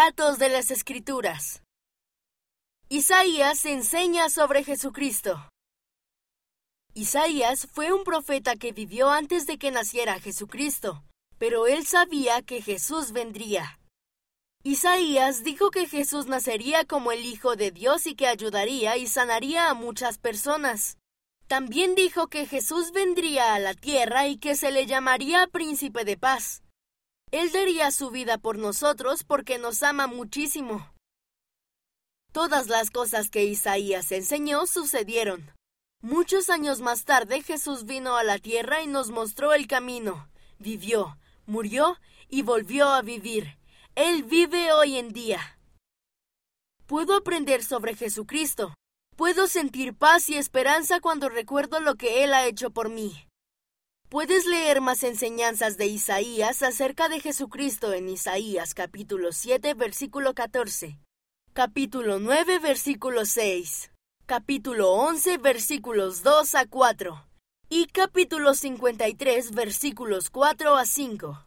Relatos de las Escrituras. Isaías enseña sobre Jesucristo. Isaías fue un profeta que vivió antes de que naciera Jesucristo, pero él sabía que Jesús vendría. Isaías dijo que Jesús nacería como el Hijo de Dios y que ayudaría y sanaría a muchas personas. También dijo que Jesús vendría a la tierra y que se le llamaría Príncipe de Paz. Él daría su vida por nosotros porque nos ama muchísimo. Todas las cosas que Isaías enseñó sucedieron. Muchos años más tarde Jesús vino a la tierra y nos mostró el camino. Vivió, murió y volvió a vivir. Él vive hoy en día. Puedo aprender sobre Jesucristo. Puedo sentir paz y esperanza cuando recuerdo lo que Él ha hecho por mí. Puedes leer más enseñanzas de Isaías acerca de Jesucristo en Isaías capítulo 7 versículo 14, capítulo 9 versículo 6, capítulo 11 versículos 2 a 4 y capítulo 53 versículos 4 a 5.